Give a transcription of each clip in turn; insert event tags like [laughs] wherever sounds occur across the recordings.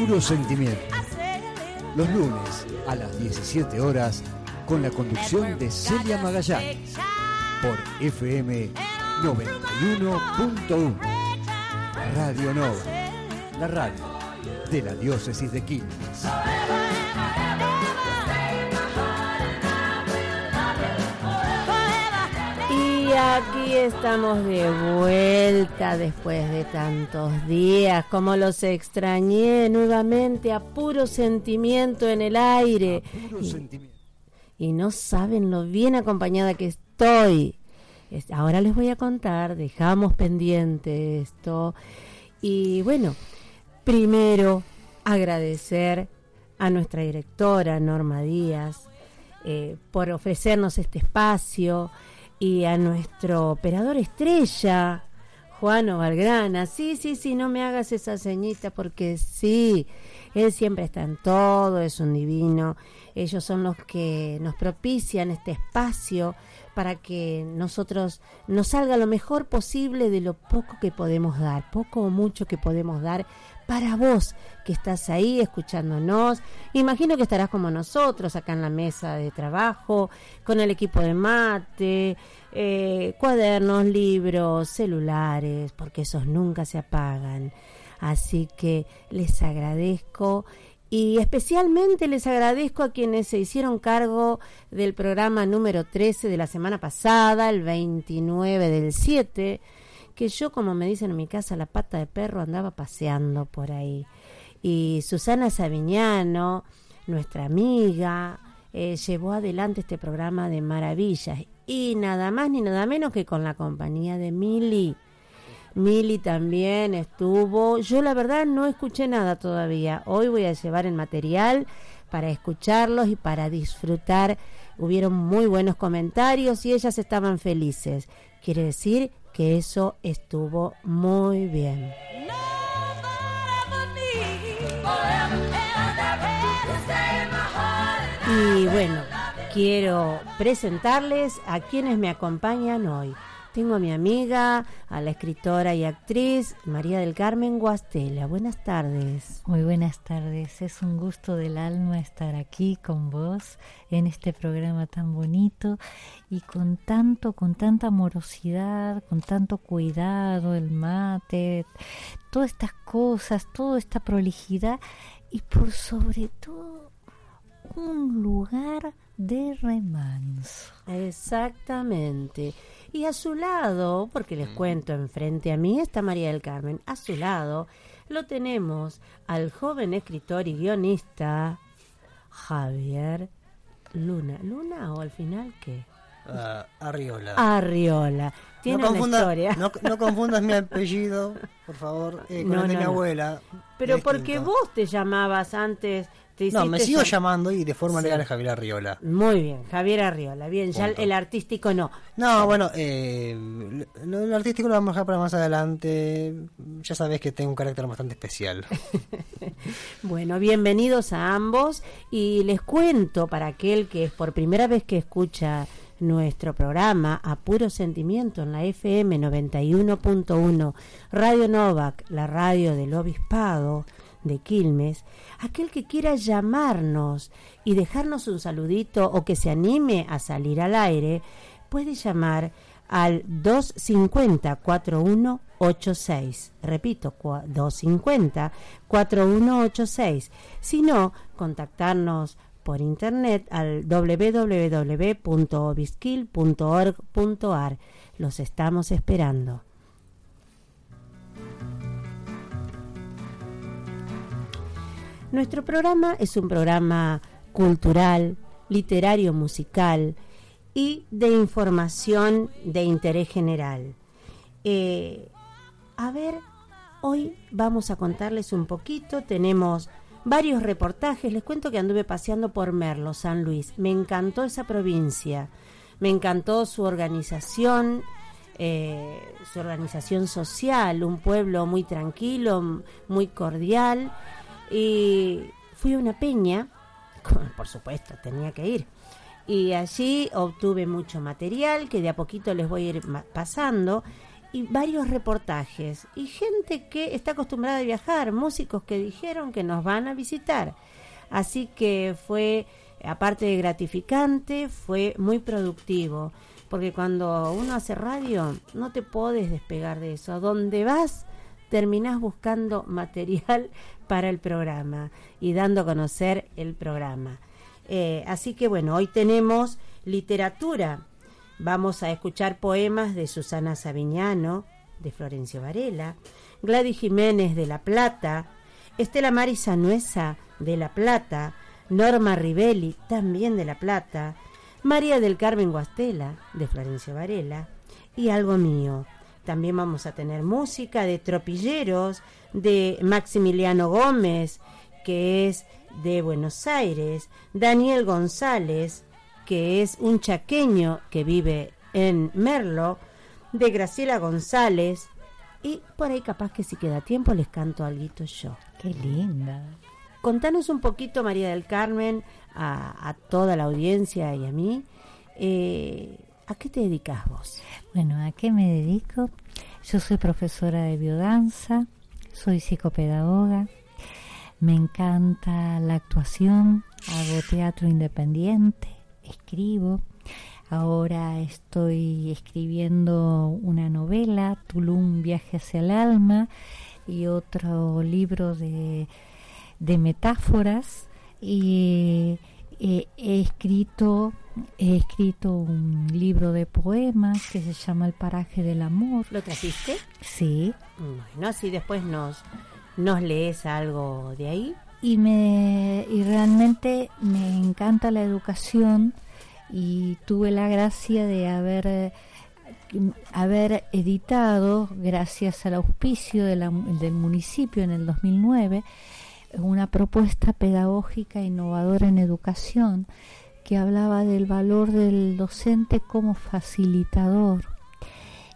Puro Sentimiento. Los lunes a las 17 horas con la conducción de Celia Magallanes por FM 91.1. Radio Nova, la radio de la diócesis de Quilmes. Y aquí estamos de vuelta después de tantos días, como los extrañé nuevamente a puro sentimiento en el aire. Puro Y- Sentimiento. y no saben lo bien acompañada que estoy. Es- Ahora les voy a contar, dejamos pendiente esto. Y bueno, primero agradecer a nuestra directora Norma Díaz eh, por ofrecernos este espacio y a nuestro operador estrella, Juan Valgrana. Sí, sí, sí, no me hagas esa ceñita porque sí, él siempre está en todo, es un divino. Ellos son los que nos propician este espacio para que nosotros nos salga lo mejor posible de lo poco que podemos dar, poco o mucho que podemos dar para vos que estás ahí escuchándonos. Imagino que estarás como nosotros acá en la mesa de trabajo, con el equipo de mate, eh, cuadernos, libros, celulares, porque esos nunca se apagan. Así que les agradezco y especialmente les agradezco a quienes se hicieron cargo del programa número 13 de la semana pasada, el 29 del 7, que yo, como me dicen en mi casa, la pata de perro andaba paseando por ahí. Y Susana Saviñano, nuestra amiga, eh, llevó adelante este programa de maravillas. Y nada más ni nada menos que con la compañía de Mili. Mili también estuvo. Yo la verdad no escuché nada todavía. Hoy voy a llevar el material para escucharlos y para disfrutar. Hubieron muy buenos comentarios y ellas estaban felices. Quiere decir que eso estuvo muy bien. Y bueno, quiero presentarles a quienes me acompañan hoy. Tengo a mi amiga, a la escritora y actriz María del Carmen Guastela. Buenas tardes. Muy buenas tardes, es un gusto del alma estar aquí con vos en este programa tan bonito y con tanto, con tanta amorosidad, con tanto cuidado, el mate, todas estas cosas, toda esta prolijidad y por sobre todo un lugar de remanso. Exactamente. Y a su lado, porque les cuento, enfrente a mí está María del Carmen, a su lado lo tenemos al joven escritor y guionista Javier Luna. ¿Luna o al final qué? Ah, Arriola. Arriola. Tiene no, una historia. no, no confundas mi apellido, por favor, eh, con No, el de mi abuela. Pero porque vos te llamabas antes. Te No, me sigo llam- llamando y de forma Sí. legal es Javier Arriola. Muy bien, Javier Arriola. Bien, ya el, artístico no. No, bueno, eh, lo, lo artístico lo vamos a dejar para más adelante. Ya sabes que tengo un carácter bastante especial. [laughs] Bueno, bienvenidos a ambos y les cuento para aquel que es por primera vez que escucha nuestro programa a puro sentimiento en la FM 91.1 Radio Novak, la radio del obispado de Quilmes, aquel que quiera llamarnos y dejarnos un saludito o que se anime a salir al aire, puede llamar al 250-4186. Repito, cua- 250-4186. Si no, contactarnos por internet al www.obisquil.org.ar. Los estamos esperando. Nuestro programa es un programa cultural, literario, musical y de información de interés general. Eh, a ver, hoy vamos a contarles un poquito. Tenemos varios reportajes. Les cuento que anduve paseando por Merlo, San Luis. Me encantó esa provincia. Me encantó su organización, eh, su organización social, un pueblo muy tranquilo, muy cordial. Y fui a una peña, [laughs] por supuesto, tenía que ir. Y allí obtuve mucho material que de a poquito les voy a ir pasando. y varios reportajes y gente que está acostumbrada a viajar, músicos que dijeron que nos van a visitar. Así que fue, aparte de gratificante, fue muy productivo, porque cuando uno hace radio no te puedes despegar de eso. Donde vas, terminás buscando material para el programa y dando a conocer el programa. Eh, así que bueno, hoy tenemos literatura Vamos a escuchar poemas de Susana Savignano, de Florencio Varela, Gladys Jiménez de La Plata, Estela Maris Sanuesa de La Plata, Norma Rivelli también de La Plata, María del Carmen Guastela de Florencio Varela y algo mío. También vamos a tener música de Tropilleros, de Maximiliano Gómez, que es de Buenos Aires, Daniel González, que es un chaqueño que vive en Merlo, de Graciela González, y por ahí capaz que si queda tiempo les canto algo yo. Qué linda. Contanos un poquito, María del Carmen, a, toda la audiencia y a mí, eh, ¿a qué te dedicas vos? Bueno, ¿a qué me dedico? Yo soy profesora de biodanza, soy psicopedagoga, me encanta la actuación, hago teatro independiente, escribo. Ahora estoy escribiendo una novela, Tulum, Viaje hacia el alma, y otro libro de, de metáforas. Y he escrito he escrito un libro de poemas que se llama El paraje del amor. ¿Lo trajiste? Sí. Bueno, así después nos, nos lees algo de ahí y me y realmente me encanta la educación y tuve la gracia de haber haber editado gracias al auspicio de del municipio en el 2009 una propuesta pedagógica innovadora en educación que hablaba del valor del docente como facilitador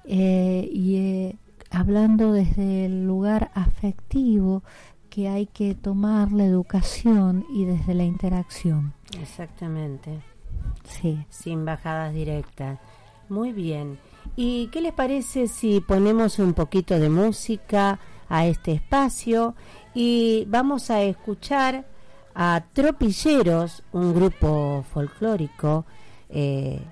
eh, y eh, hablando desde el lugar afectivo que hay que tomar la educación y desde la interacción. Exactamente. Sí. Sin bajadas directas. Muy bien. ¿Y qué les parece si ponemos un poquito de música a este espacio y vamos a escuchar a Tropilleros, un grupo folclórico eh,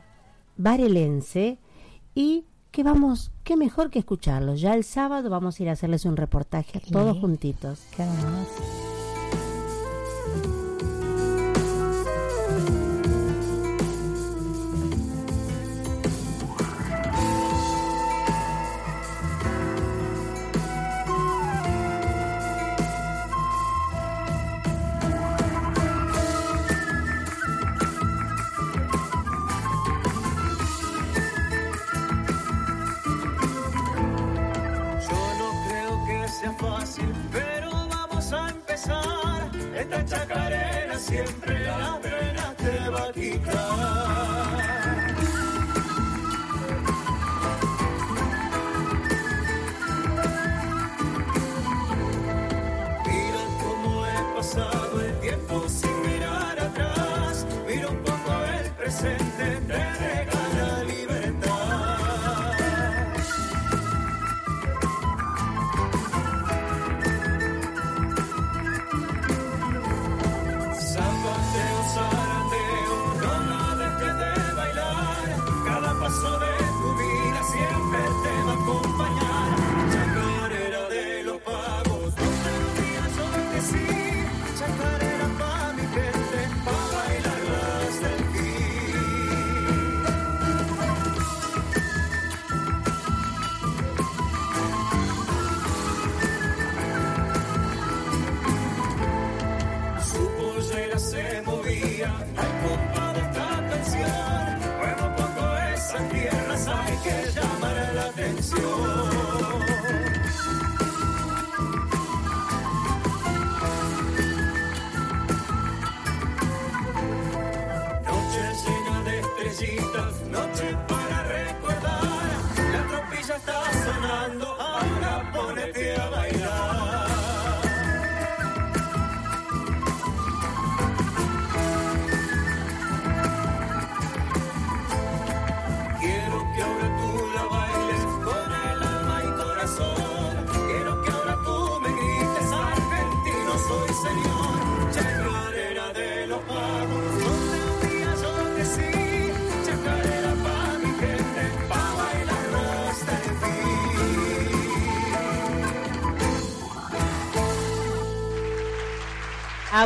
y que vamos, qué mejor que escucharlos. Ya el sábado vamos a ir a hacerles un reportaje todos juntitos. siempre el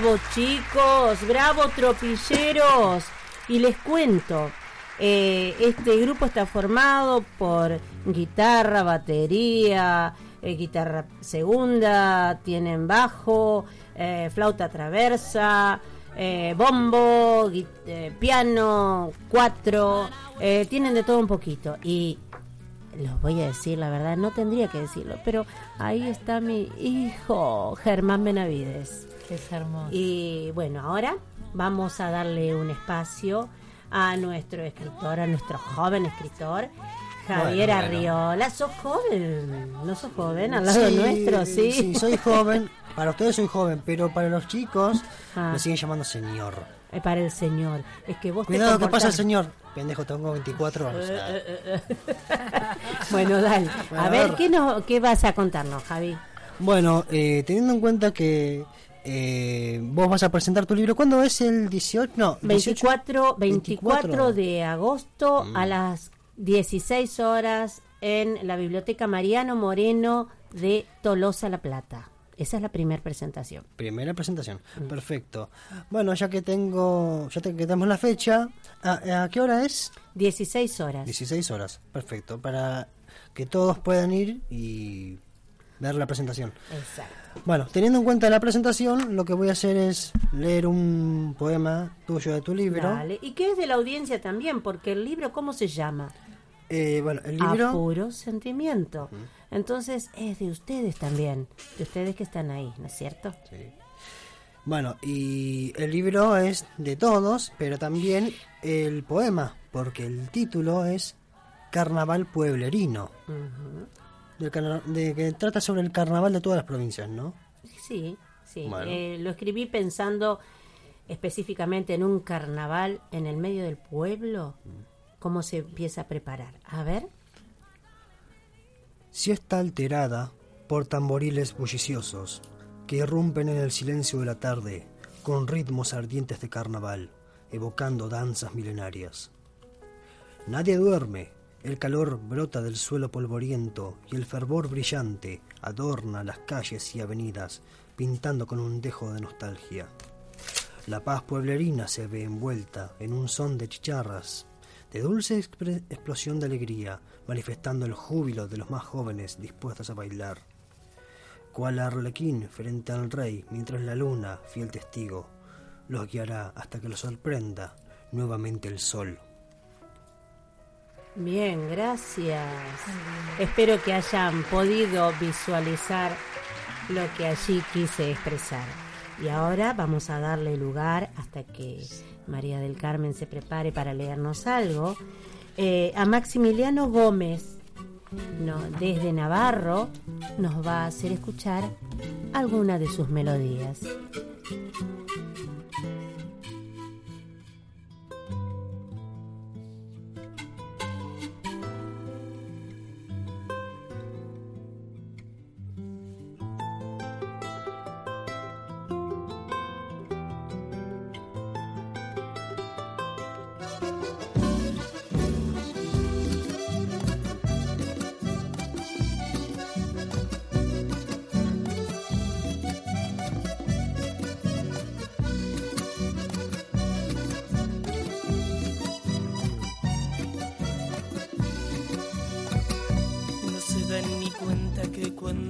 vos chicos, bravo tropilleros. Y les cuento, eh, este grupo está formado por guitarra, batería, eh, guitarra segunda, tienen bajo, eh, flauta traversa, bombo, piano, cuatro, tienen de todo un poquito. Y los voy a decir, la verdad, no tendría que decirlo, pero ahí está mi hijo, Germán Benavides. Es hermoso. Y bueno, ahora vamos a darle un espacio a nuestro escritor, a nuestro joven escritor, Javier Bueno, bueno. Arriola. ¿Sos joven? ¿No sos joven? Al lado Sí, nuestro, sí. Sí, soy joven. Para ustedes soy joven, pero para los chicos Ah. me siguen llamando señor. Eh, para el señor. Es que vos Cuidado, te ¿qué pasa, comportás- señor? Pendejo, tengo 24 años. Eh, [laughs] Bueno, dale. Bueno, a a ver. ¿qué, nos, ¿qué vas a contarnos, Javi? Bueno, eh, teniendo en cuenta que eh, vos vas a presentar tu libro, ¿cuándo es el 18? No, 18. 24, 24 24. de agosto Mm. a las 16 horas en la Biblioteca Mariano Moreno de Tolosa La Plata. Esa es la primera presentación. Primera presentación, perfecto. Bueno, ya que tengo, ya te- que tenemos la fecha, ¿a, a qué hora es? 16 horas. 16 horas, perfecto, para que todos puedan ir y ver la presentación. Exacto. Bueno, teniendo en cuenta la presentación, lo que voy a hacer es leer un poema tuyo de tu libro. Dale. Y que es de la audiencia también, porque el libro, ¿cómo se llama? Eh, bueno, el A libro... puro sentimiento. Entonces es de ustedes también, de ustedes que están ahí, ¿no es cierto? Sí. Bueno, y el libro es de todos, pero también el poema, porque el título es Carnaval Pueblerino, Ujú. Del de, que trata sobre el carnaval de todas las provincias, ¿no? Sí, sí. Bueno. Eh, lo escribí pensando específicamente en un carnaval en el medio del pueblo. ¿Cómo se empieza a preparar? A ver. Si está alterada por tamboriles bulliciosos que irrumpen en el silencio de la tarde con ritmos ardientes de carnaval, evocando danzas milenarias. Nadie duerme, el calor brota del suelo polvoriento y el fervor brillante adorna las calles y avenidas, pintando con un dejo de nostalgia. La paz pueblerina se ve envuelta en un son de chicharras, de dulce explosión de alegría, manifestando el júbilo de los más jóvenes dispuestos a bailar. Cual arlequín frente al rey, mientras la luna, fiel testigo, los guiará hasta que los sorprenda nuevamente el sol. Bien, gracias. Espero que hayan podido visualizar lo que allí quise expresar. Y ahora vamos a darle lugar hasta que María del Carmen se prepare para leernos algo. eh, a Maximiliano Gómez, no, desde Navarro, nos va a hacer escuchar alguna de sus melodías.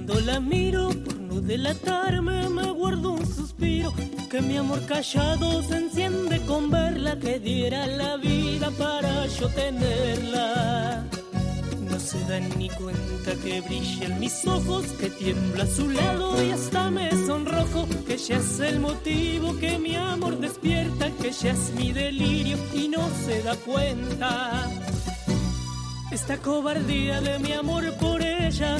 Cuando la miro, por no delatarme, me guardo un suspiro. Que mi amor callado se enciende con verla, que diera la vida para yo tenerla. No se dan ni cuenta que brilla en mis ojos, que tiembla a su lado y hasta me sonrojo. Que ella es el motivo que mi amor despierta, que ella es mi delirio y no se da cuenta. Esta cobardía de mi amor por ella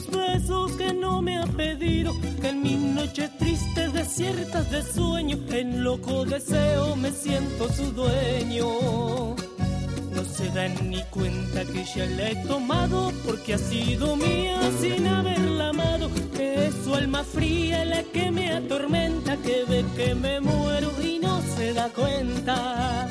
Cálidos besos que no me ha pedido. Que en mis noches tristes, desiertas de sueño, en loco deseo me siento su dueño. No se dan ni cuenta que ya la he tomado porque ha sido mía sin haberla amado. Que es su alma fría la que me atormenta, que ve que me muero y no se da cuenta.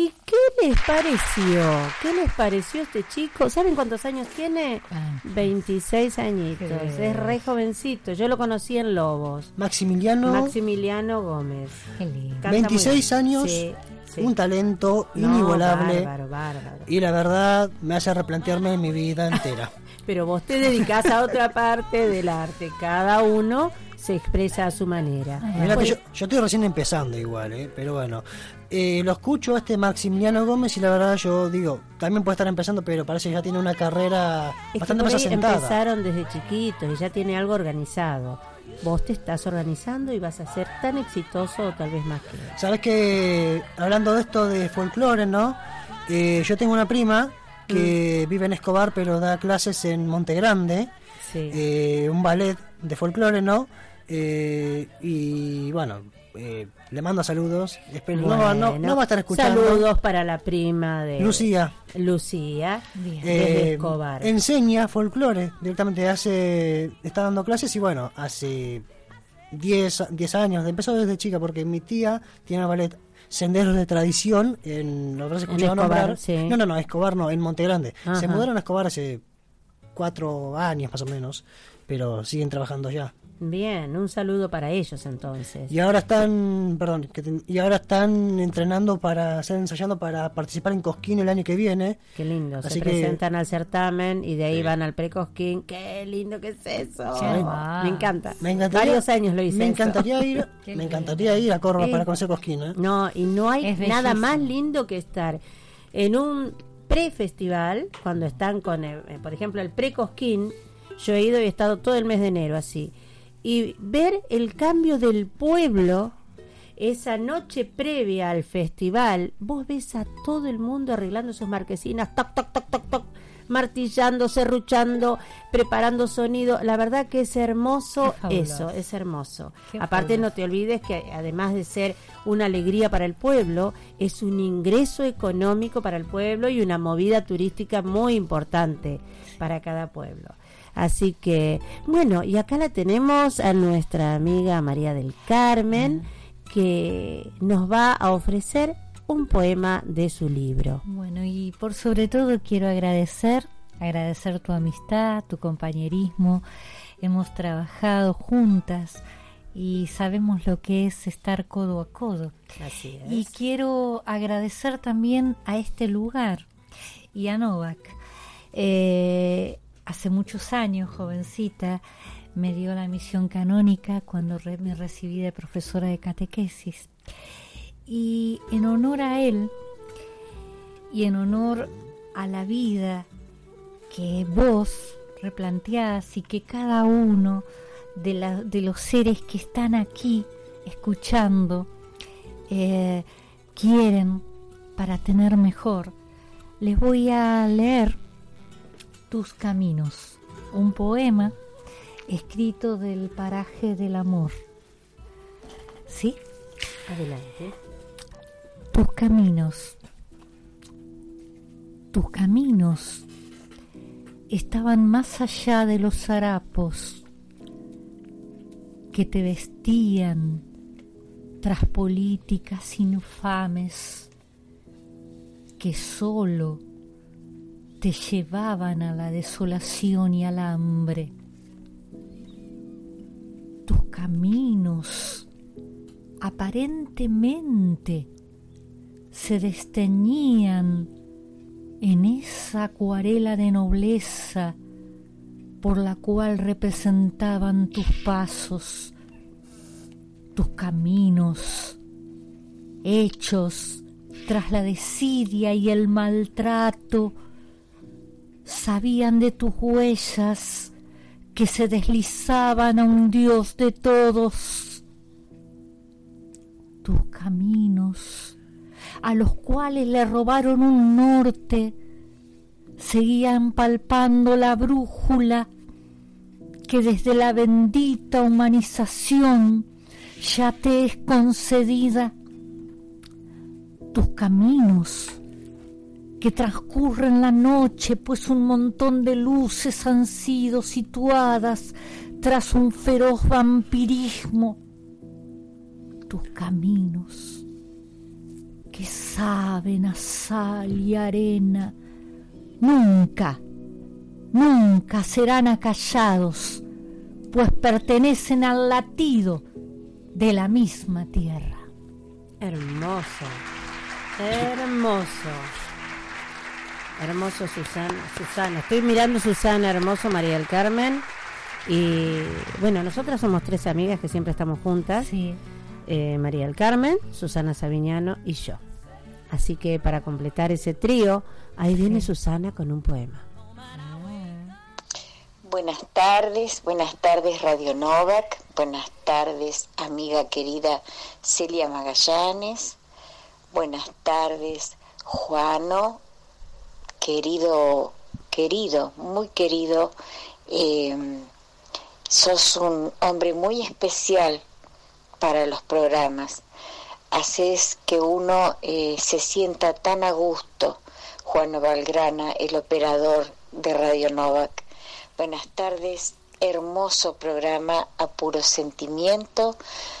¿Y qué les pareció? ¿Qué les pareció este chico? ¿Saben cuántos años tiene? Ah. 26 añitos. Qué Es re jovencito. Yo lo conocí en Lobos. Maximiliano, Maximiliano Gómez. Qué lindo. Canta 26 muy- años, Sí, sí. un talento No, inigualable. Bárbaro, bárbaro. Y la verdad me hace replantearme mi vida entera. [laughs] Pero vos te dedicás a otra parte del arte. Cada uno se expresa a su manera. Mirá que Pues, yo, yo estoy recién empezando igual, ¿eh? pero bueno. Eh, lo escucho a este Maximiliano Gómez y la verdad yo digo, también puede estar empezando, pero parece que ya tiene una carrera es bastante más asentada. empezaron desde chiquitos y ya tiene algo organizado. Vos te estás organizando y vas a ser tan exitoso o tal vez más que. Sabes que hablando de esto de folclore, ¿no? Eh, yo tengo una prima que Mm. vive en Escobar, pero da clases en Montegrande, Sí. eh, un ballet de folclore, ¿no? Eh, y bueno, eh, le mando saludos. Espero, no, no, no Bueno, va a estar escuchando. Saludos para la prima de Lucía. Lucía, Bien. Eh, Escobar. enseña folclore, directamente hace, está dando clases y bueno, hace 10, 10 años, empezó desde chica porque mi tía tiene ballet Senderos de Tradición, en, lo habrás escuchado Escobar, nombrar. sí. No, no, no, Escobar no, en Montegrande. Ajá. Se mudaron a Escobar hace cuatro años más o menos, pero siguen trabajando ya. Bien, un saludo para ellos entonces. Y ahora están, perdón, que te- y ahora están entrenando para, están ensayando para participar en Cosquín el año que viene. Qué lindo, se Así que- presentan al certamen y de ahí van al precosquín. Qué lindo que es eso. Me encanta. Me encantaría, Varios años lo hice. Me encantaría ir, [laughs] me lindo. encantaría ir a Córdoba Sí. para conocer Cosquín, ¿eh? No, y no hay nada más lindo que estar en un pre-festival, cuando están con, el- eh, por ejemplo, el pre-Cosquín. Yo he ido y he estado todo el mes de enero así. Y ver el cambio del pueblo, esa noche previa al festival, vos ves a todo el mundo arreglando sus marquesinas, toc, toc, toc, toc, toc, martillando, serruchando, preparando sonido. La verdad que es hermoso eso, es hermoso. Qué Aparte no te olvides que además de ser una alegría para el pueblo, es un ingreso económico para el pueblo y una movida turística muy importante para cada pueblo. Así que, bueno, y acá la tenemos a nuestra amiga María del Carmen, que nos va a ofrecer un poema de su libro. Bueno, y por sobre todo quiero agradecer, agradecer tu amistad, tu compañerismo. Hemos trabajado juntas y sabemos lo que es estar codo a codo. Así Y quiero agradecer también a este lugar y a Novak. Eh, hace muchos años, jovencita, me dio la misión canónica cuando me recibí de profesora de catequesis. Y en honor a él y en honor a la vida que vos replanteás y que cada uno de los seres que están aquí escuchando eh, quieren para tener mejor, les voy a leer Tus Caminos, un poema escrito del paraje del amor. ¿Sí? Adelante. Tus caminos, tus caminos estaban más allá de los harapos que te vestían tras políticas infames que solo te llevaban a la desolación y al hambre. Tus caminos aparentemente se desteñían en esa acuarela de nobleza por la cual representaban tus pasos, tus caminos, hechos tras la desidia y el maltrato, sabían de tus huellas que se deslizaban a un Dios de todos, tus caminos a los cuales le robaron un norte, seguían palpando la brújula que desde la bendita humanización ya te es concedida. Tus caminos que transcurren la noche, pues un montón de luces han sido situadas tras un feroz vampirismo. Tus caminos que saben a sal y arena, nunca, nunca serán acallados, pues pertenecen al latido de la misma tierra. Hermoso, hermoso. Hermoso Susana, Susana. Estoy mirando Susana, hermoso María del Carmen. Y bueno, nosotras somos tres amigas que siempre estamos juntas. Sí. Eh, María del Carmen, Susana Saviñano y yo. Así que para completar ese trío, ahí viene Susana con un poema. Buenas tardes, buenas tardes Radio Novak, buenas tardes amiga querida Celia Magallanes, buenas tardes Juano, querido, querido, muy querido, eh, sos un hombre muy especial para los programas, haces que uno eh, se sienta tan a gusto, Juano Valgrana, el operador de Radio Novak. Buenas tardes, hermoso programa a puro sentimiento.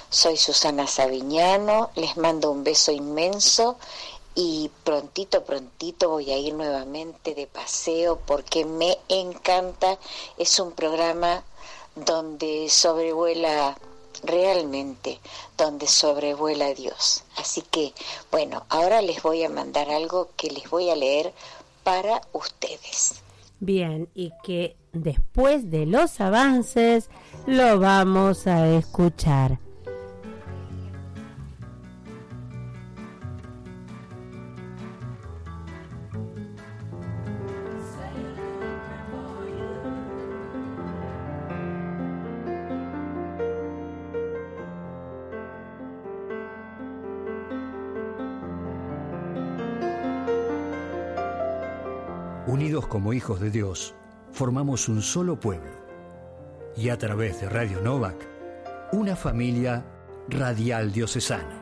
Soy Susana Saviñano, les mando un beso inmenso y prontito, prontito voy a ir nuevamente de paseo porque me encanta. Es un programa donde sobrevuela realmente, donde sobrevuela Dios. Así que, bueno, ahora les voy a mandar algo que les voy a leer para ustedes. Bien, y que después de los avances lo vamos a escuchar. Unidos como hijos de Dios, formamos un solo pueblo. Y a través de Radio Novak, una familia radial diocesana.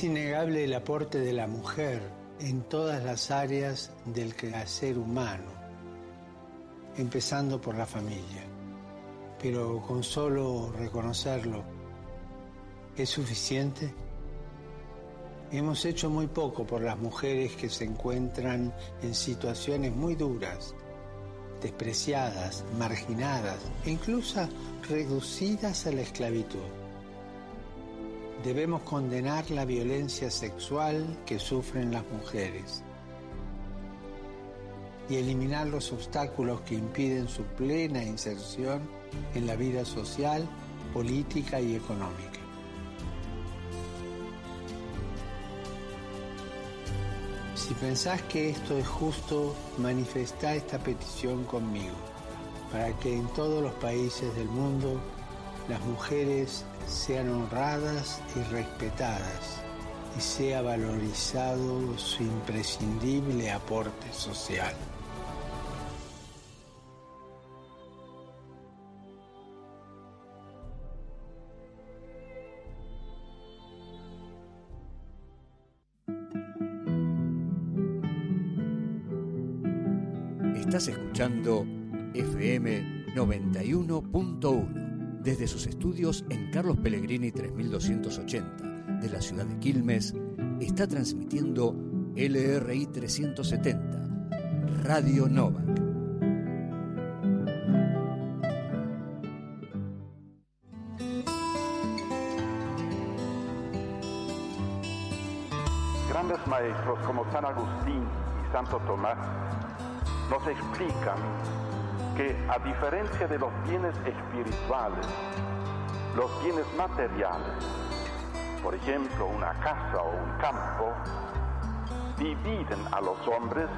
Es innegable el aporte de la mujer en todas las áreas del quehacer humano, empezando por la familia. Pero con solo reconocerlo, ¿es suficiente? Hemos hecho muy poco por las mujeres que se encuentran en situaciones muy duras, despreciadas, marginadas e incluso reducidas a la esclavitud debemos condenar la violencia sexual que sufren las mujeres y eliminar los obstáculos que impiden su plena inserción en la vida social, política y económica. Si pensás que esto es justo, manifestá esta petición conmigo, para que en todos los países del mundo las mujeres sean honradas y respetadas y sea valorizado su imprescindible aporte social. Estás escuchando FM 91.1 desde sus estudios en Carlos Pellegrini 3280 de la ciudad de Quilmes está transmitiendo LRI 370 Radio Novak. Grandes maestros como San Agustín y Santo Tomás nos explican que a diferencia de los bienes espirituales, los bienes materiales, por ejemplo una casa o un campo, dividen a los hombres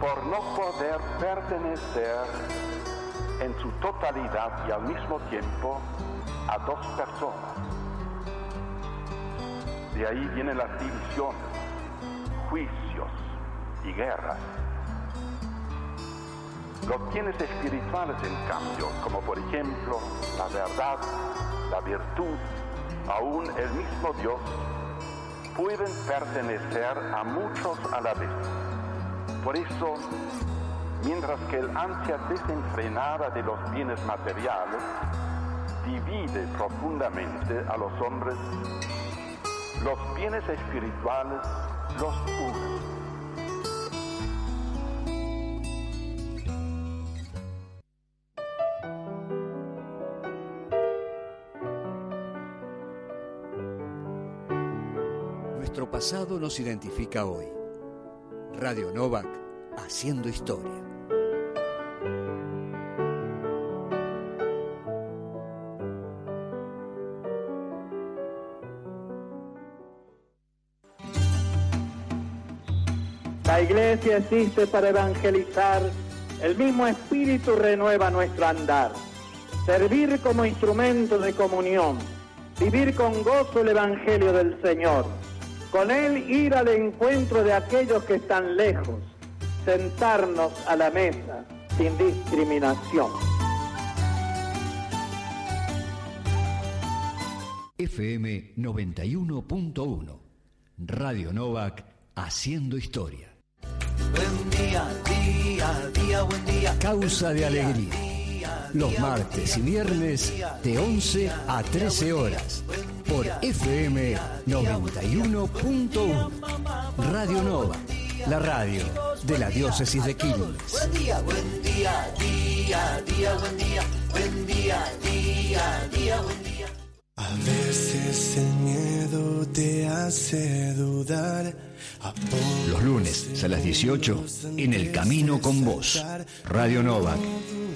por no poder pertenecer en su totalidad y al mismo tiempo a dos personas. De ahí vienen las divisiones, juicios y guerras. Los bienes espirituales, en cambio, como por ejemplo la verdad, la virtud, aún el mismo Dios, pueden pertenecer a muchos a la vez. Por eso, mientras que el ansia desenfrenada de los bienes materiales divide profundamente a los hombres, los bienes espirituales los unen. Nuestro pasado nos identifica hoy. Radio Novak, haciendo historia. La iglesia existe para evangelizar, el mismo espíritu renueva nuestro andar. Servir como instrumento de comunión, vivir con gozo el evangelio del Señor, con él ir al encuentro de aquellos que están lejos, sentarnos a la mesa sin discriminación. FM 91.1. Radio Novak, haciendo historia. Buen día, día, día, buen día. Causa de alegría. Los martes y viernes de 11 a 13 horas por FM 91.1. Radio Nova, la radio de la diócesis de Quilmes. Buen día, buen día, día, día, buen día. Buen día, día, día, buen día. A veces el miedo te hace dudar. Los lunes a las 18 en El Camino con Vos. Radio Novak,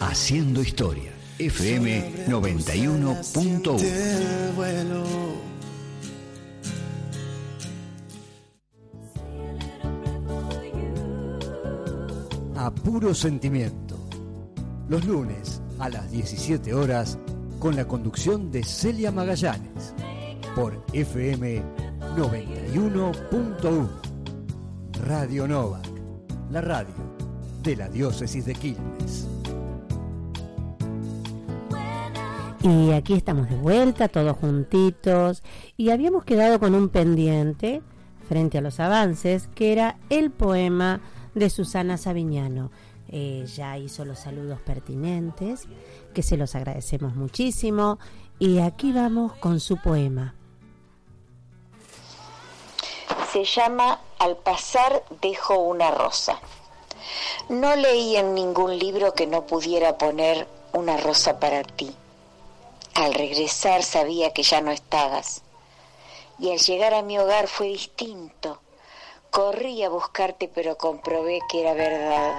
haciendo historia. FM 91.1. Del vuelo. A puro sentimiento. Los lunes a las 17 horas con la conducción de Celia Magallanes por FM 91.1. Radio Novak, la radio de la diócesis de Quilmes. Y aquí estamos de vuelta, todos juntitos. Y habíamos quedado con un pendiente frente a los avances, que era el poema de Susana Savignano. Ella hizo los saludos pertinentes, que se los agradecemos muchísimo. Y aquí vamos con su poema. Se llama Al pasar dejo una rosa. No leí en ningún libro que no pudiera poner una rosa para ti. Al regresar sabía que ya no estabas. Y al llegar a mi hogar fue distinto. Corrí a buscarte pero comprobé que era verdad.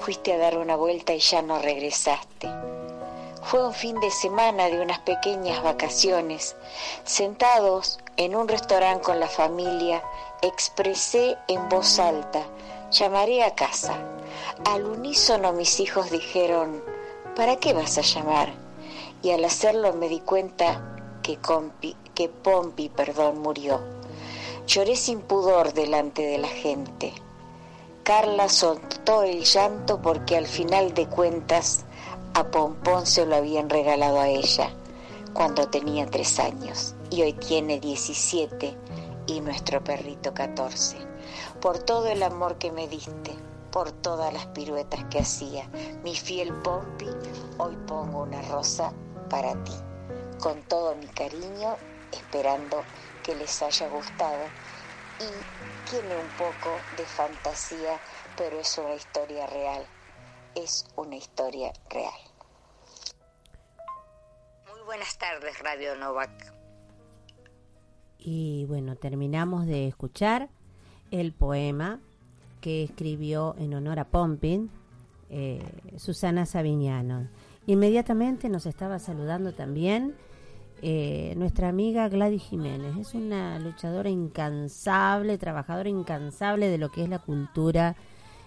Fuiste a dar una vuelta y ya no regresaste. Fue un fin de semana de unas pequeñas vacaciones, sentados en un restaurante con la familia expresé en voz alta, llamaré a casa. Al unísono mis hijos dijeron, ¿para qué vas a llamar? Y al hacerlo me di cuenta que, compi, Pompi perdón, murió. Lloré sin pudor delante de la gente. Carla soltó el llanto porque al final de cuentas a Pompón se lo habían regalado a ella cuando tenía tres años y hoy tiene 17 y nuestro perrito 14. Por todo el amor que me diste, por todas las piruetas que hacía, mi fiel Pompi, hoy pongo una rosa para ti. Con todo mi cariño, esperando que les haya gustado y tiene un poco de fantasía, pero es una historia real. Es una historia real. Muy buenas tardes, Radio Novak. Y bueno, terminamos de escuchar el poema que escribió en honor a Pompin eh, Susana Savignano. Inmediatamente nos estaba saludando también eh, nuestra amiga Gladys Jiménez. Es una luchadora incansable, trabajadora incansable de lo que es la cultura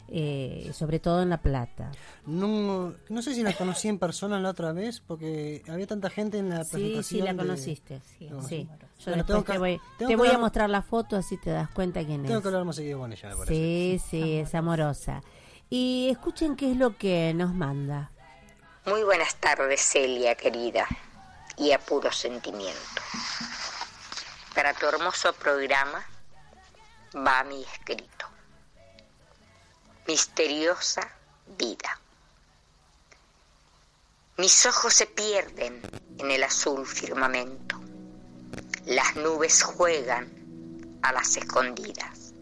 eh, sobre todo en La Plata. No, no sé si la conocí en persona la otra vez, porque había tanta gente en la presentación. Sí, sí, la de- conociste. Sí, No, sí. Yo Bueno, después tengo que- te voy, tengo te voy a mostrar la foto, así te das cuenta quién Tengo es. que hablar más seguido con ella, me parece. Sí, sí, es amorosa. Y escuchen qué es lo que nos manda. Muy buenas tardes, Celia, querida, y a puro sentimiento. Para tu hermoso programa va mi escrito. Misteriosa vida. Mis ojos se pierden en el azul firmamento. Las nubes juegan a las escondidas.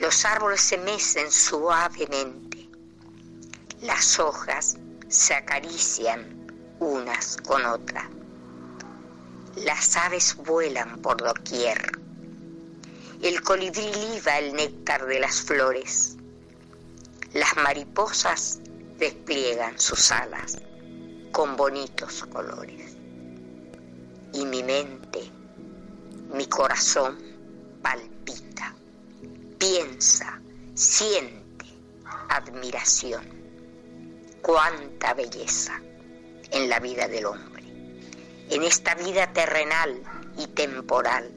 Los árboles se mecen suavemente. Las hojas se acarician unas con otras. Las aves vuelan por doquier. El colibrí liba el néctar de las flores. Las mariposas despliegan sus alas con bonitos colores. Y mi mente, mi corazón palpita, piensa, siente admiración. Cuánta belleza en la vida del hombre, en esta vida terrenal y temporal,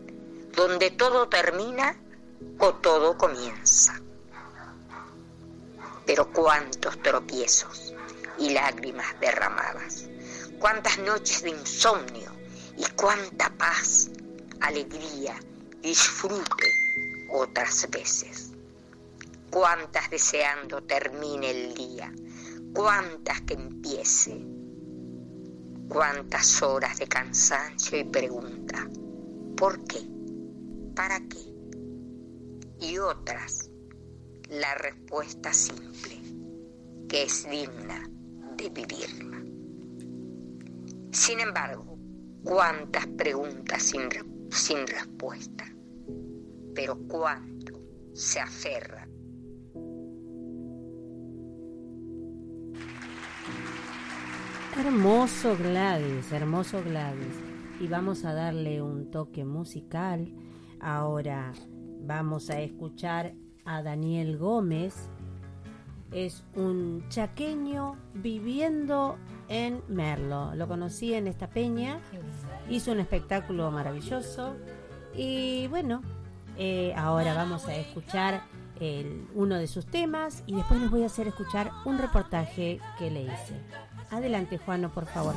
donde todo termina o todo comienza. Pero cuántos tropiezos y lágrimas derramadas, cuántas noches de insomnio y cuánta paz, alegría, disfrute otras veces. Cuántas deseando termine el día, cuántas que empiece, cuántas horas de cansancio y pregunta, ¿por qué? ¿Para qué? Y otras, la respuesta simple, que es digna de vivirla. Sin embargo, cuántas preguntas sin, re- sin respuesta, pero cuánto se aferra Hermoso Gladys, hermoso Gladys. Y vamos a darle un toque musical. Ahora vamos a escuchar a Daniel Gómez. Es un chaqueño viviendo en Merlo. Lo conocí en esta peña. Hizo un espectáculo maravilloso. Y bueno, eh, ahora vamos a escuchar uno de sus temas y después les voy a hacer escuchar un reportaje que le hice. Adelante, Juano, por favor.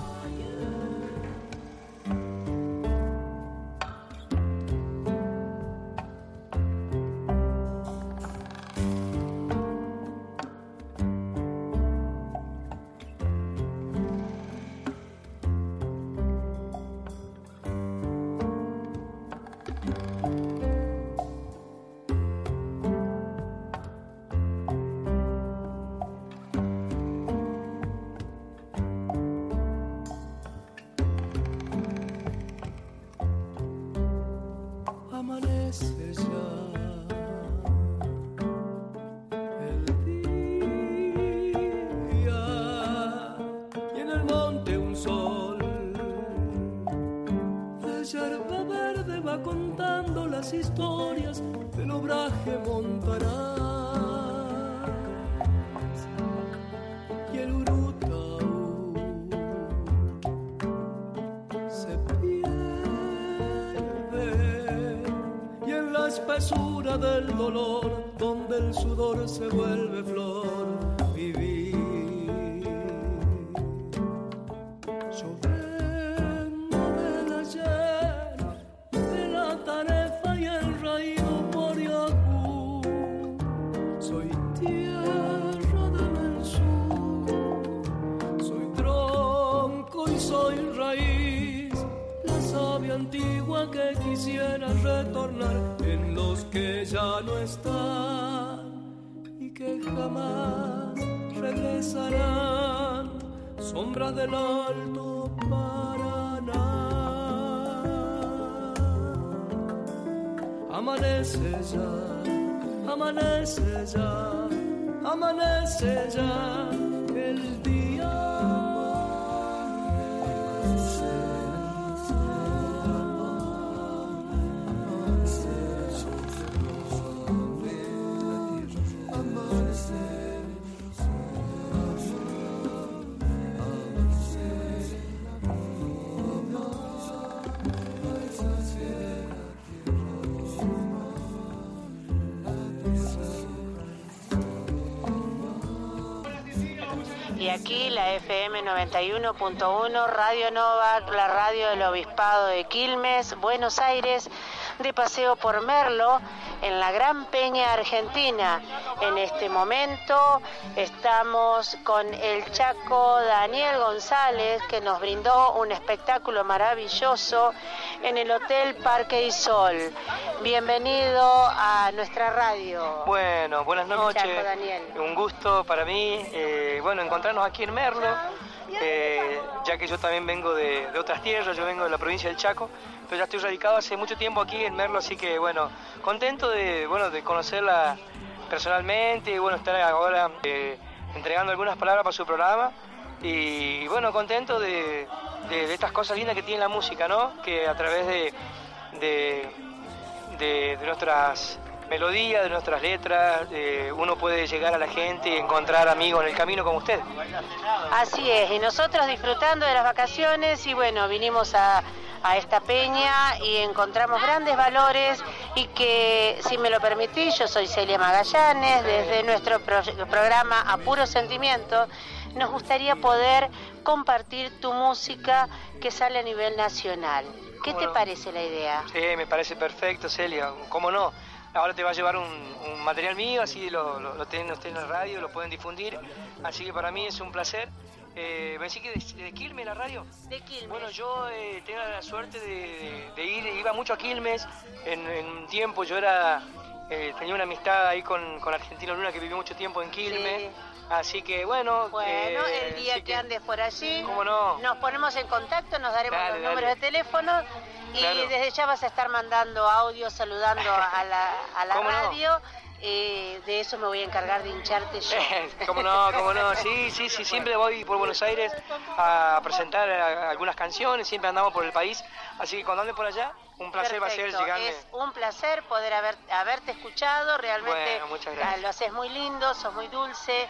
Sombras del alto Paraná. Amanece ya, amanece ya, amanece ya 91.1, Radio Novak, la radio del Obispado de Quilmes, Buenos Aires, de paseo por Merlo, en la Gran Peña Argentina. En este momento estamos con el Chaco Daniel González, que nos brindó un espectáculo maravilloso en el Hotel Parque y Sol. Bienvenido a nuestra radio. Bueno, buenas noches. Chaco Daniel. Un gusto para mí, eh, bueno, encontrarnos aquí en Merlo, eh, ya que yo también vengo de, otras tierras, yo vengo de la provincia del Chaco, pero ya estoy radicado hace mucho tiempo aquí en Merlo, así que bueno, contento de, bueno, de conocerla personalmente y bueno, estar ahora eh, entregando algunas palabras para su programa y bueno, contento de, de- estas cosas lindas que tiene la música, ¿no? Que a través de- de nuestras melodías, de nuestras letras, eh, uno puede llegar a la gente y encontrar amigos en el camino como usted. Así es, y nosotros disfrutando de las vacaciones y bueno, vinimos a, a esta peña y encontramos grandes valores y que, si me lo permitís, yo soy Celia Magallanes, desde nuestro pro- programa A Puro Sentimiento, nos gustaría poder compartir tu música que sale a nivel nacional. ¿Qué te parece la idea? Sí, me parece perfecto, Celia. ¿Cómo no? Ahora te va a llevar un, un material mío, así lo, lo, lo tienen ustedes en la radio, lo pueden difundir. Así que para mí es un placer. Eh, ¿Me decís que de, de Quilmes la radio? De Quilmes. Bueno, yo eh, tengo la suerte de, ir, iba mucho a Quilmes. En, en un tiempo yo era eh, tenía una amistad ahí con, con Argentino Luna que vivió mucho tiempo en Quilmes. Así que bueno. Bueno, eh, el día sí que andes por allí, ¿Cómo no? nos ponemos en contacto, nos daremos Dale, los dale. números de teléfono y Claro. desde ya vas a estar mandando audio, saludando a [laughs] la, a la ¿Cómo no? radio. Eh, de eso me voy a encargar de hincharte yo. [laughs] ¿Cómo no? ¿Cómo no? Sí, sí, sí, siempre voy por Buenos Aires a presentar eh, algunas canciones, siempre andamos por el país, así que cuando ande por allá, un placer va a ser llegarme. Es un placer poder haber, haberte escuchado, realmente Bueno, muchas gracias. ah, lo haces muy lindo, sos muy dulce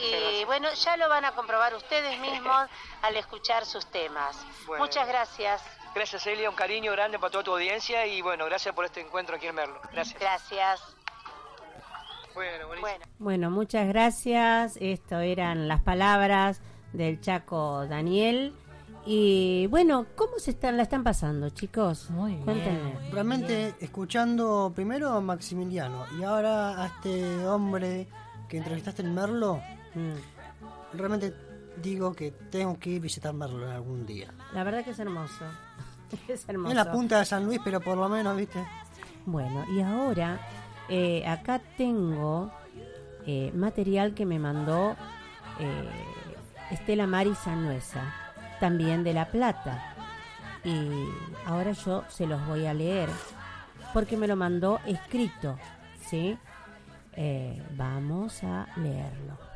y bueno, ya lo van a comprobar ustedes mismos [laughs] al escuchar sus temas. Bueno. Muchas gracias. Gracias Celia, un cariño grande para toda tu audiencia y bueno, gracias por este encuentro aquí en Merlo. Gracias. Gracias. Bueno, buenísimo. Bueno, muchas gracias. Esto eran las palabras del Chaco Daniel. Y bueno, ¿cómo se están, la están pasando, chicos? Muy Cuéntenme. Realmente escuchando primero a Maximiliano y ahora a este hombre que entrevistaste en Merlo, Mm. realmente digo que tengo que ir a visitar Merlo algún día. La verdad que es hermoso. [laughs] [laughs] es hermoso. En la punta de San Luis, pero por lo menos, ¿viste? Bueno, y ahora eh, acá tengo eh, material que me mandó eh, Estela Mari Sanuesa, también de La Plata. Y ahora yo se los voy a leer porque me lo mandó escrito, ¿sí? Vamos a leerlo.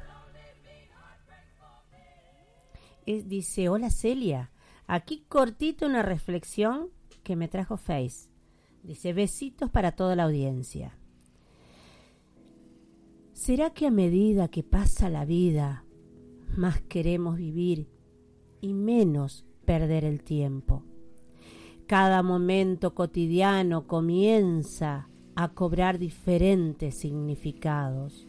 Dice, hola Celia, aquí cortito una reflexión que me trajo Face. Dice, besitos para toda la audiencia. ¿Será que a medida que pasa la vida, más queremos vivir y menos perder el tiempo? Cada momento cotidiano comienza a cobrar diferentes significados,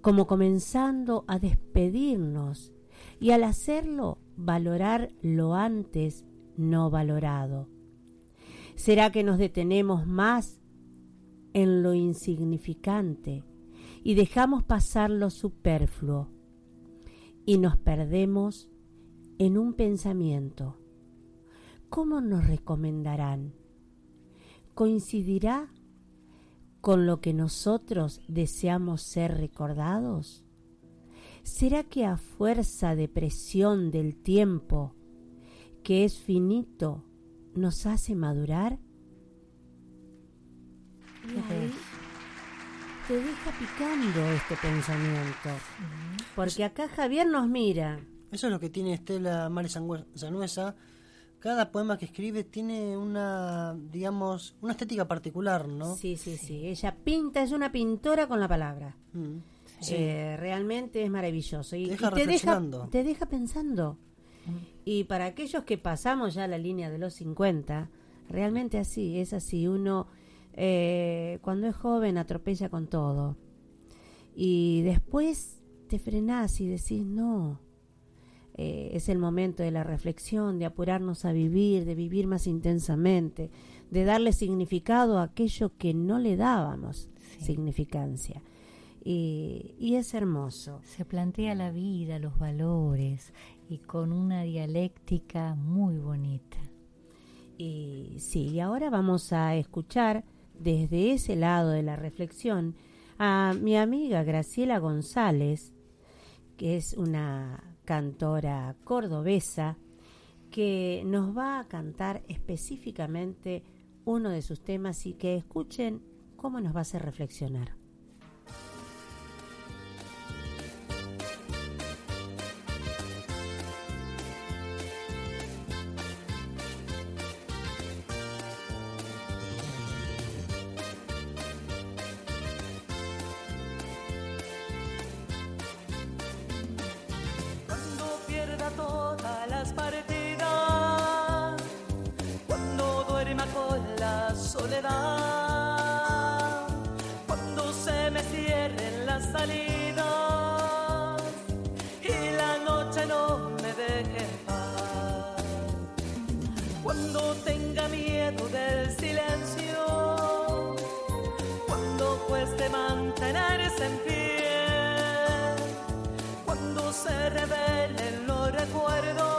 como comenzando a despedirnos y al hacerlo valorar lo antes no valorado. ¿Será que nos detenemos más en lo insignificante y dejamos pasar lo superfluo y nos perdemos en un pensamiento? ¿Cómo nos recomendarán? ¿Coincidirá con lo que nosotros deseamos ser recordados? ¿Será que a fuerza de presión del tiempo, que es finito, nos hace madurar? Y ahí te deja picando este pensamiento. Porque acá Javier nos mira. Eso es lo que tiene Estela Mares Sanuesa. Cada poema que escribe tiene una, digamos, una estética particular, ¿no? Sí, sí, sí. Ella pinta, es una pintora con la palabra. Mm. Sí. Eh, realmente es maravilloso. Y, Te deja y te, deja, reflexionando. te deja pensando. Y para aquellos que pasamos ya la línea de los 50, realmente así, es así. Uno eh, cuando es joven atropella con todo. Y después te frenás y decís, no, eh, es el momento de la reflexión, de apurarnos a vivir, de vivir más intensamente, de darle significado a aquello que no le dábamos significancia. Y, y es hermoso. Se plantea la vida, los valores y con una dialéctica muy bonita. Y sí, y ahora vamos a escuchar desde ese lado de la reflexión a mi amiga Graciela González, que es una cantora cordobesa, que nos va a cantar específicamente uno de sus temas y que escuchen cómo nos va a hacer reflexionar. Cuando se me cierren las salidas y la noche no me deje en paz, cuando tenga miedo del silencio, cuando cueste mantenerse en pie cuando se revelen los recuerdos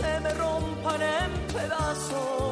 se me rompan en pedazos,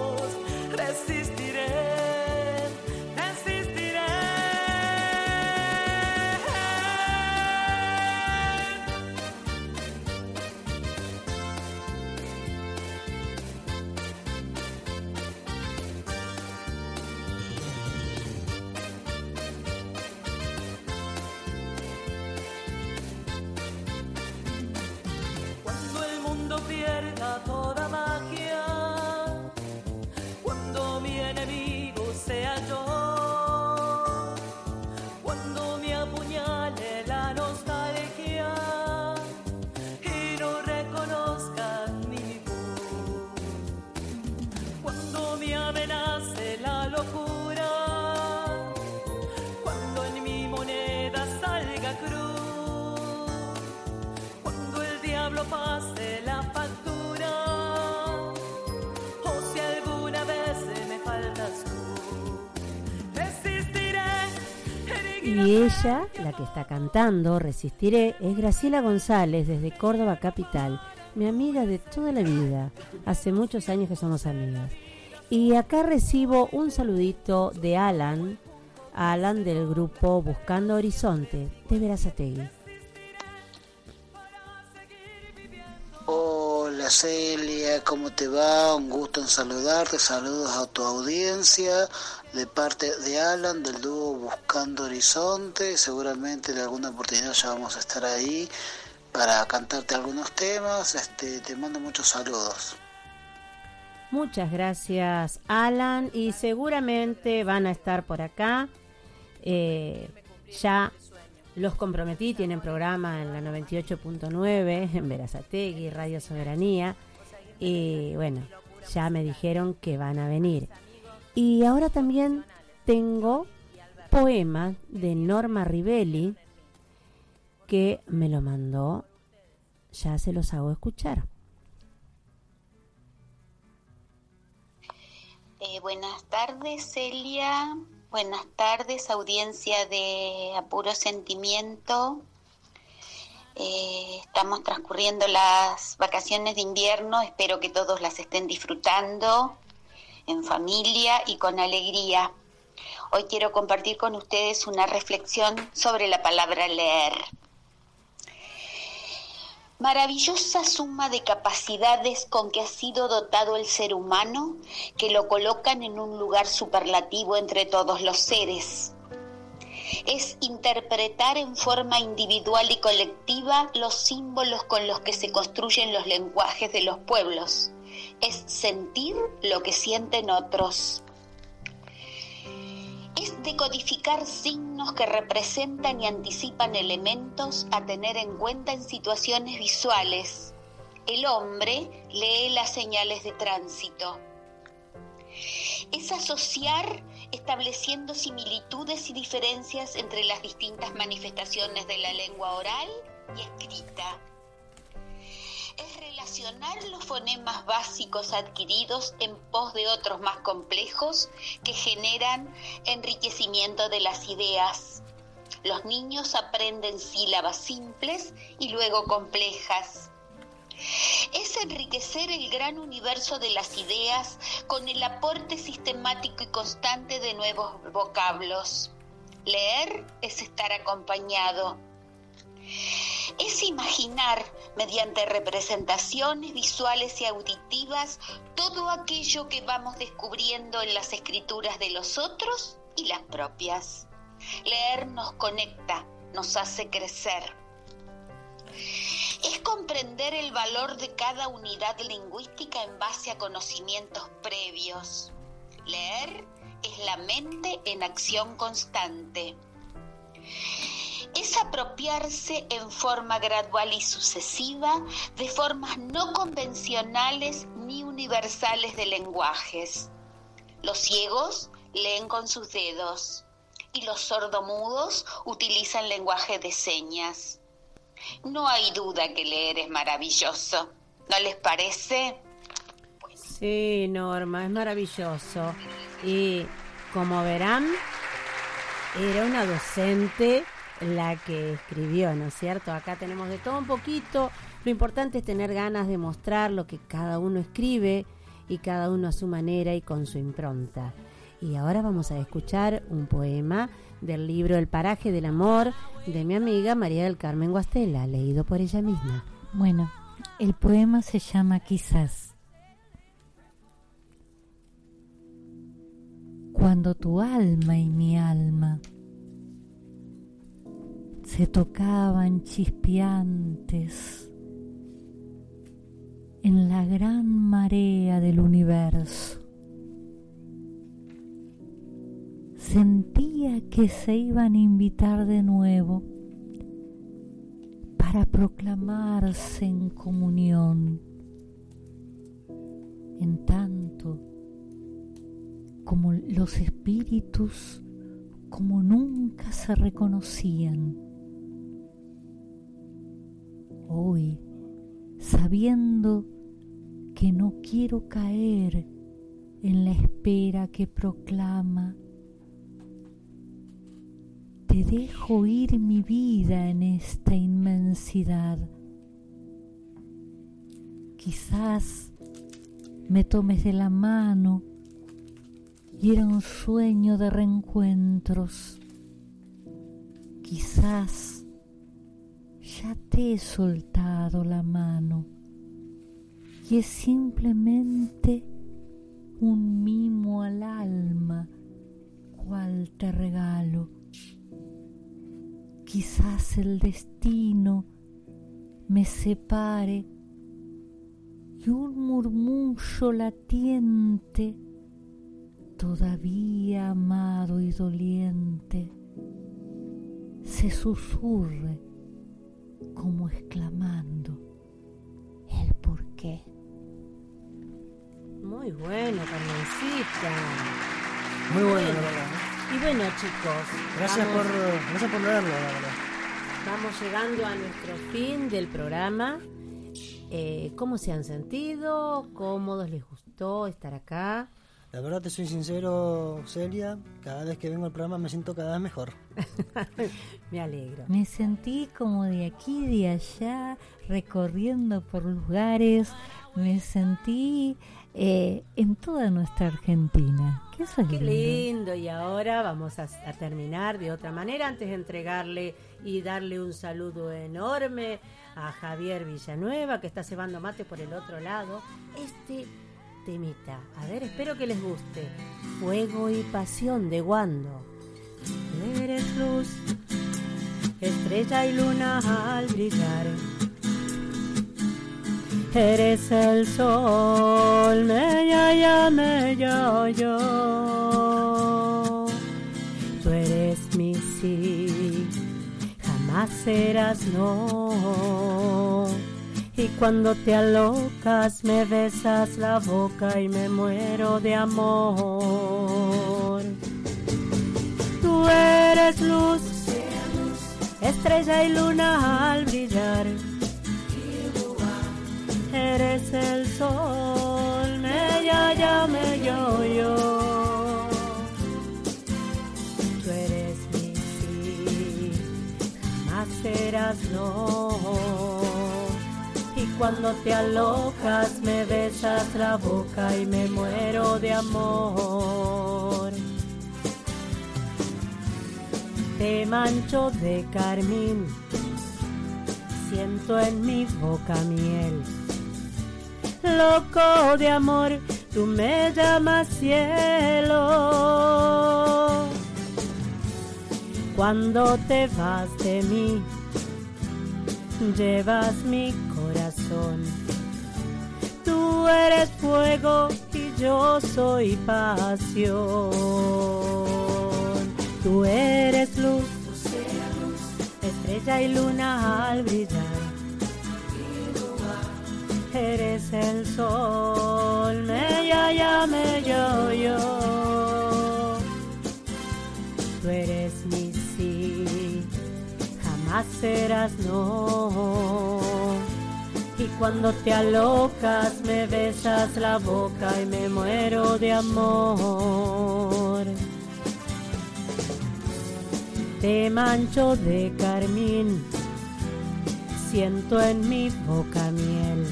Y ella, la que está cantando Resistiré, es Graciela González desde Córdoba Capital, mi amiga de toda la vida. Hace muchos años que somos amigas. Y acá recibo un saludito de Alan, Alan del grupo Buscando Horizonte de Verazategui. Hola Celia, ¿cómo te va? Un gusto en saludarte. Saludos a tu audiencia de parte de Alan del dúo Buscando Horizonte. Seguramente en alguna oportunidad ya vamos a estar ahí para cantarte algunos temas. Este, te mando muchos saludos. Muchas gracias Alan y seguramente van a estar por acá. Eh, ya los comprometí, tienen programa en la 98.9 en Verazategui, Radio Soberanía. Y bueno, ya me dijeron que van a venir. Y ahora también tengo poema de Norma Rivelli que me lo mandó. Ya se los hago escuchar. Eh, buenas tardes, Celia. Buenas tardes, audiencia de Apuro Sentimiento. Eh, estamos transcurriendo las vacaciones de invierno, espero que todos las estén disfrutando en familia y con alegría. Hoy quiero compartir con ustedes una reflexión sobre la palabra leer maravillosa suma de capacidades con que ha sido dotado el ser humano que lo colocan en un lugar superlativo entre todos los seres. Es interpretar en forma individual y colectiva los símbolos con los que se construyen los lenguajes de los pueblos. Es sentir lo que sienten otros es decodificar signos que representan y anticipan elementos a tener en cuenta en situaciones visuales. El hombre lee las señales de tránsito. Es asociar estableciendo similitudes y diferencias entre las distintas manifestaciones de la lengua oral y escrita es relacionar los fonemas básicos adquiridos en pos de otros más complejos que generan enriquecimiento de las ideas. Los niños aprenden sílabas simples y luego complejas. Es enriquecer el gran universo de las ideas con el aporte sistemático y constante de nuevos vocablos. Leer es estar acompañado es imaginar mediante representaciones visuales y auditivas todo aquello que vamos descubriendo en las escrituras de los otros y las propias. Leer nos conecta, nos hace crecer. Es comprender el valor de cada unidad lingüística en base a conocimientos previos. Leer es la mente en acción constante es apropiarse en forma gradual y sucesiva de formas no convencionales ni universales de lenguajes. Los ciegos leen con sus dedos y los sordomudos utilizan lenguaje de señas. No hay duda que leer es maravilloso, ¿no les parece? Sí, Norma, es maravilloso. Y como verán, era una docente la que escribió, ¿no es cierto? Acá tenemos de todo un poquito. Lo importante es tener ganas de mostrar lo que cada uno escribe y cada uno a su manera y con su impronta. Y ahora vamos a escuchar un poema del libro El paraje del amor de mi amiga María del Carmen Guastela, leído por ella misma. Bueno, el poema se llama Quizás. Cuando tu alma y mi alma se tocaban chispeantes en la gran marea del universo. Sentía que se iban a invitar de nuevo para proclamarse en comunión, en tanto como los espíritus como nunca se reconocían hoy, sabiendo que no quiero caer en la espera que proclama, te dejo ir mi vida en esta inmensidad. Quizás me tomes de la mano y era un sueño de reencuentros. Quizás ya te he soltado la mano y es simplemente un mimo al alma cual te regalo. Quizás el destino me separe y un murmullo latiente, todavía amado y doliente, se susurre como exclamando el porqué. Muy bueno, Carmencita. Muy bueno, la verdad. Y bueno, chicos. Gracias vamos- por, gracias por leerlo, la verdad. Vamos llegando a nuestro fin del programa. Eh, ¿Cómo se han sentido? ¿Cómodos? ¿Les gustó estar acá? La verdad te soy sincero, Celia, cada vez que vengo al programa me siento cada vez mejor. [laughs] Me alegro. Me sentí como de aquí de allá, recorriendo por lugares. Me sentí eh, en toda nuestra Argentina. Es Qué lindo. lindo. Y ahora vamos a, a terminar de otra manera antes de entregarle y darle un saludo enorme a Javier Villanueva que está cebando mate por el otro lado. Este a ver, espero que les guste. Fuego y pasión de Wando. Eres luz, estrella y luna al brillar. Eres el sol, me ya, me ya, yo. Tú eres mi sí, jamás serás no. Cuando te alocas me besas la boca y me muero de amor. Tú eres luz, estrella y luna al brillar. Eres el sol, me ya, ya, me yo, yo. Tú eres mi sí, jamás serás no. Cuando te alocas me besas la boca y me muero de amor. Te mancho de carmín, siento en mi boca miel. Loco de amor, tú me llamas cielo. Cuando te vas de mí, llevas mi Tú eres fuego y yo soy pasión. Tú eres luz, estrella y luna al brillar. Eres el sol, me ya, me yo, yo. Tú eres mi sí, jamás serás no. Cuando te alocas me besas la boca y me muero de amor. Te mancho de carmín, siento en mi boca miel.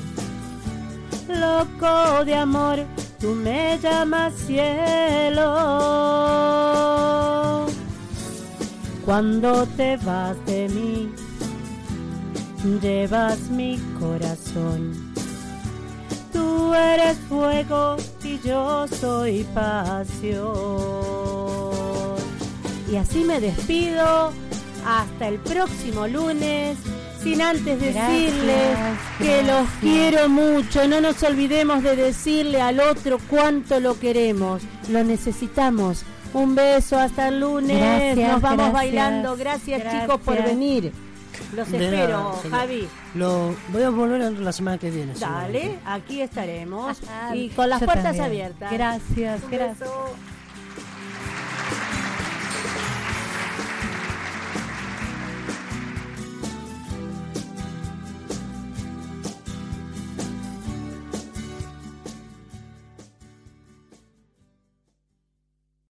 Loco de amor, tú me llamas cielo. Cuando te vas de mí, llevas mi corazón. Tú eres fuego y yo soy pasión. Y así me despido hasta el próximo lunes, sin antes decirles que los quiero mucho. No nos olvidemos de decirle al otro cuánto lo queremos, lo necesitamos. Un beso hasta el lunes. Gracias, nos vamos bailando. Gracias, chicos por venir. Los De espero, nada. Javi. Lo, voy a volver la semana que viene. Dale, aquí estaremos. Ajá, y con las yo puertas también. abiertas. Gracias, Un gracias. beso.